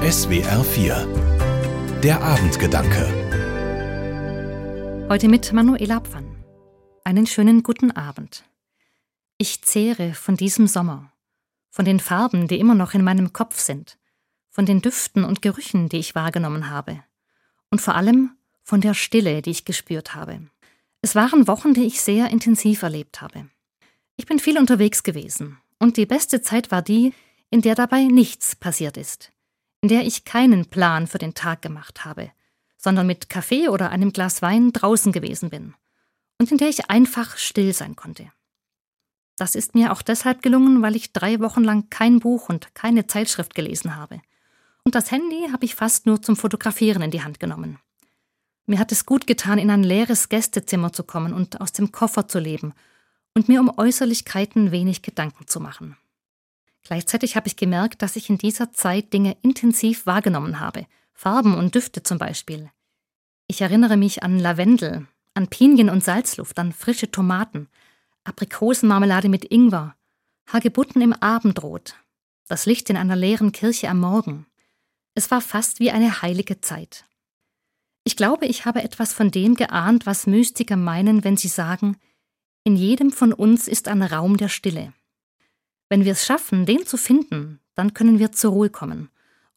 SWR 4 Der Abendgedanke Heute mit Manuela Pfann. Einen schönen guten Abend. Ich zehre von diesem Sommer, von den Farben, die immer noch in meinem Kopf sind, von den Düften und Gerüchen, die ich wahrgenommen habe, und vor allem von der Stille, die ich gespürt habe. Es waren Wochen, die ich sehr intensiv erlebt habe. Ich bin viel unterwegs gewesen, und die beste Zeit war die, in der dabei nichts passiert ist, in der ich keinen Plan für den Tag gemacht habe, sondern mit Kaffee oder einem Glas Wein draußen gewesen bin und in der ich einfach still sein konnte. Das ist mir auch deshalb gelungen, weil ich drei Wochen lang kein Buch und keine Zeitschrift gelesen habe. Und das Handy habe ich fast nur zum Fotografieren in die Hand genommen. Mir hat es gut getan, in ein leeres Gästezimmer zu kommen und aus dem Koffer zu leben und mir um Äußerlichkeiten wenig Gedanken zu machen. Gleichzeitig habe ich gemerkt, dass ich in dieser Zeit Dinge intensiv wahrgenommen habe, Farben und Düfte zum Beispiel. Ich erinnere mich an Lavendel, an Pinien und Salzluft, an frische Tomaten, Aprikosenmarmelade mit Ingwer, Hagebutten im Abendrot, das Licht in einer leeren Kirche am Morgen. Es war fast wie eine heilige Zeit. Ich glaube, ich habe etwas von dem geahnt, was Mystiker meinen, wenn sie sagen, in jedem von uns ist ein Raum der Stille. Wenn wir es schaffen, den zu finden, dann können wir zur Ruhe kommen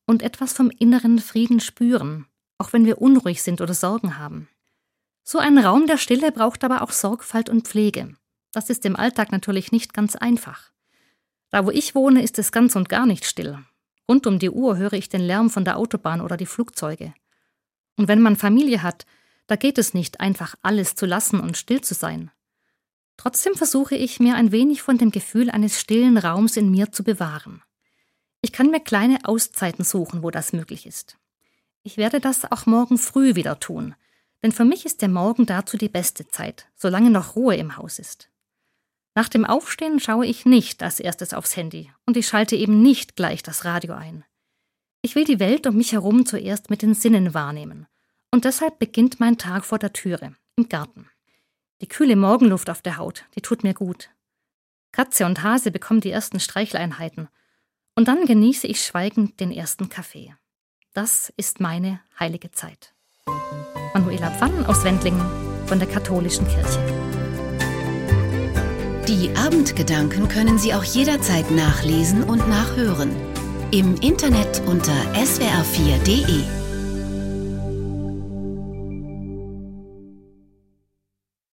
und etwas vom inneren Frieden spüren, auch wenn wir unruhig sind oder Sorgen haben. So ein Raum der Stille braucht aber auch Sorgfalt und Pflege. Das ist im Alltag natürlich nicht ganz einfach. Da wo ich wohne, ist es ganz und gar nicht still. Rund um die Uhr höre ich den Lärm von der Autobahn oder die Flugzeuge. Und wenn man Familie hat, da geht es nicht einfach alles zu lassen und still zu sein. Trotzdem versuche ich, mir ein wenig von dem Gefühl eines stillen Raums in mir zu bewahren. Ich kann mir kleine Auszeiten suchen, wo das möglich ist. Ich werde das auch morgen früh wieder tun, denn für mich ist der Morgen dazu die beste Zeit, solange noch Ruhe im Haus ist. Nach dem Aufstehen schaue ich nicht als erstes aufs Handy und ich schalte eben nicht gleich das Radio ein. Ich will die Welt um mich herum zuerst mit den Sinnen wahrnehmen und deshalb beginnt mein Tag vor der Türe, im Garten. Die kühle Morgenluft auf der Haut, die tut mir gut. Katze und Hase bekommen die ersten Streicheleinheiten. Und dann genieße ich schweigend den ersten Kaffee. Das ist meine heilige Zeit. Manuela Pfann aus Wendlingen von der Katholischen Kirche. Die Abendgedanken können Sie auch jederzeit nachlesen und nachhören. Im Internet unter swr4.de.